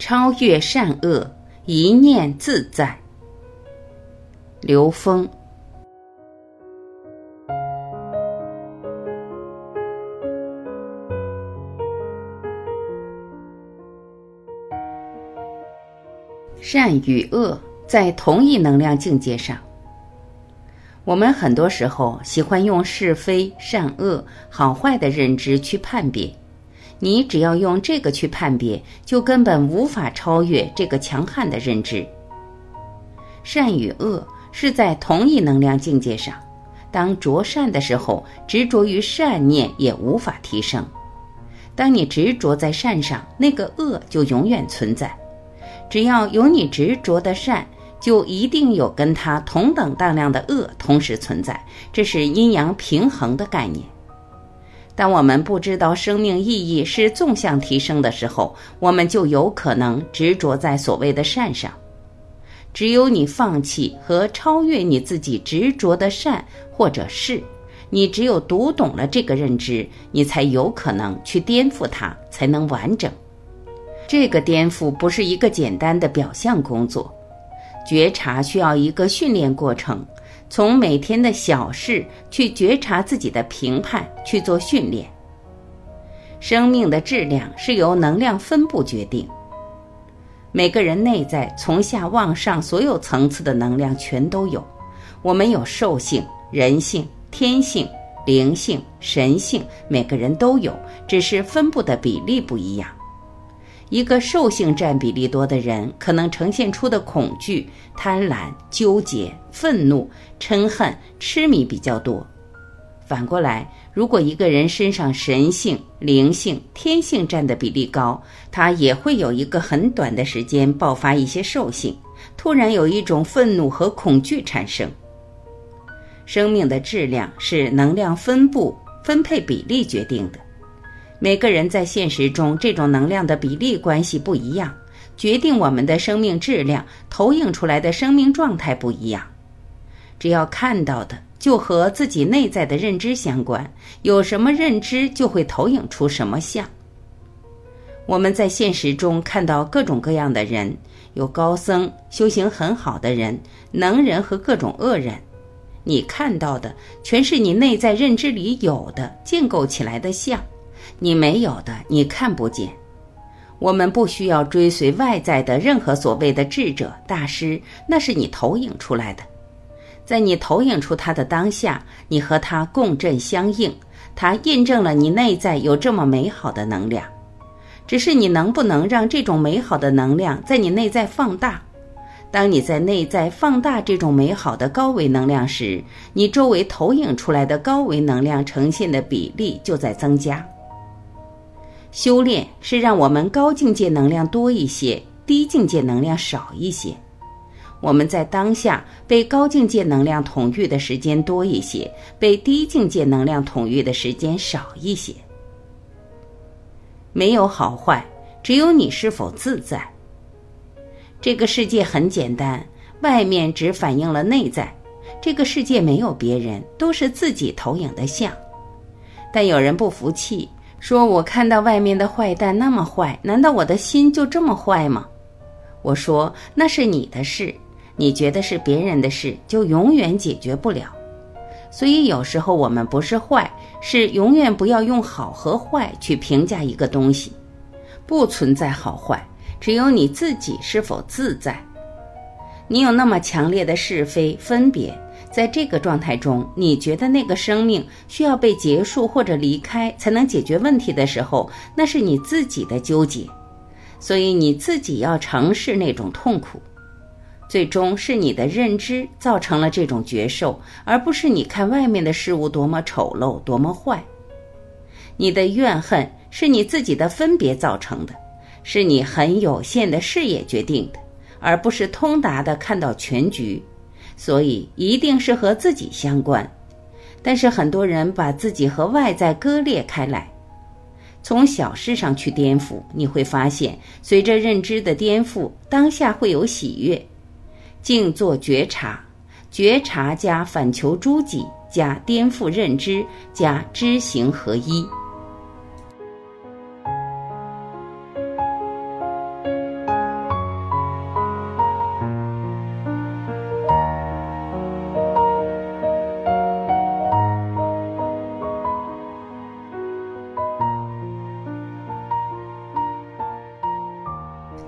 超越善恶，一念自在。刘峰。善与恶在同一能量境界上。我们很多时候喜欢用是非、善恶、好坏的认知去判别，你只要用这个去判别，就根本无法超越这个强悍的认知。善与恶是在同一能量境界上，当着善的时候，执着于善念也无法提升；当你执着在善上，那个恶就永远存在。只要有你执着的善。就一定有跟它同等当量的恶同时存在，这是阴阳平衡的概念。当我们不知道生命意义是纵向提升的时候，我们就有可能执着在所谓的善上。只有你放弃和超越你自己执着的善或者是，你只有读懂了这个认知，你才有可能去颠覆它，才能完整。这个颠覆不是一个简单的表象工作。觉察需要一个训练过程，从每天的小事去觉察自己的评判去做训练。生命的质量是由能量分布决定。每个人内在从下往上所有层次的能量全都有。我们有兽性、人性、天性、灵性、神性，每个人都有，只是分布的比例不一样。一个兽性占比例多的人，可能呈现出的恐惧、贪婪、纠结、愤怒、嗔恨、痴迷比较多。反过来，如果一个人身上神性、灵性、天性占的比例高，他也会有一个很短的时间爆发一些兽性，突然有一种愤怒和恐惧产生。生命的质量是能量分布分配比例决定的。每个人在现实中这种能量的比例关系不一样，决定我们的生命质量，投影出来的生命状态不一样。只要看到的就和自己内在的认知相关，有什么认知就会投影出什么相。我们在现实中看到各种各样的人，有高僧、修行很好的人、能人和各种恶人，你看到的全是你内在认知里有的建构起来的相。你没有的，你看不见。我们不需要追随外在的任何所谓的智者大师，那是你投影出来的。在你投影出他的当下，你和他共振相应，他印证了你内在有这么美好的能量。只是你能不能让这种美好的能量在你内在放大？当你在内在放大这种美好的高维能量时，你周围投影出来的高维能量呈现的比例就在增加。修炼是让我们高境界能量多一些，低境界能量少一些。我们在当下被高境界能量统御的时间多一些，被低境界能量统御的时间少一些。没有好坏，只有你是否自在。这个世界很简单，外面只反映了内在。这个世界没有别人，都是自己投影的像。但有人不服气。说我看到外面的坏蛋那么坏，难道我的心就这么坏吗？我说那是你的事，你觉得是别人的事，就永远解决不了。所以有时候我们不是坏，是永远不要用好和坏去评价一个东西，不存在好坏，只有你自己是否自在。你有那么强烈的是非分别。在这个状态中，你觉得那个生命需要被结束或者离开才能解决问题的时候，那是你自己的纠结，所以你自己要尝试那种痛苦。最终是你的认知造成了这种觉受，而不是你看外面的事物多么丑陋、多么坏。你的怨恨是你自己的分别造成的，是你很有限的视野决定的，而不是通达的看到全局。所以一定是和自己相关，但是很多人把自己和外在割裂开来，从小事上去颠覆，你会发现，随着认知的颠覆，当下会有喜悦。静坐觉察，觉察加反求诸己加颠覆认知加知行合一。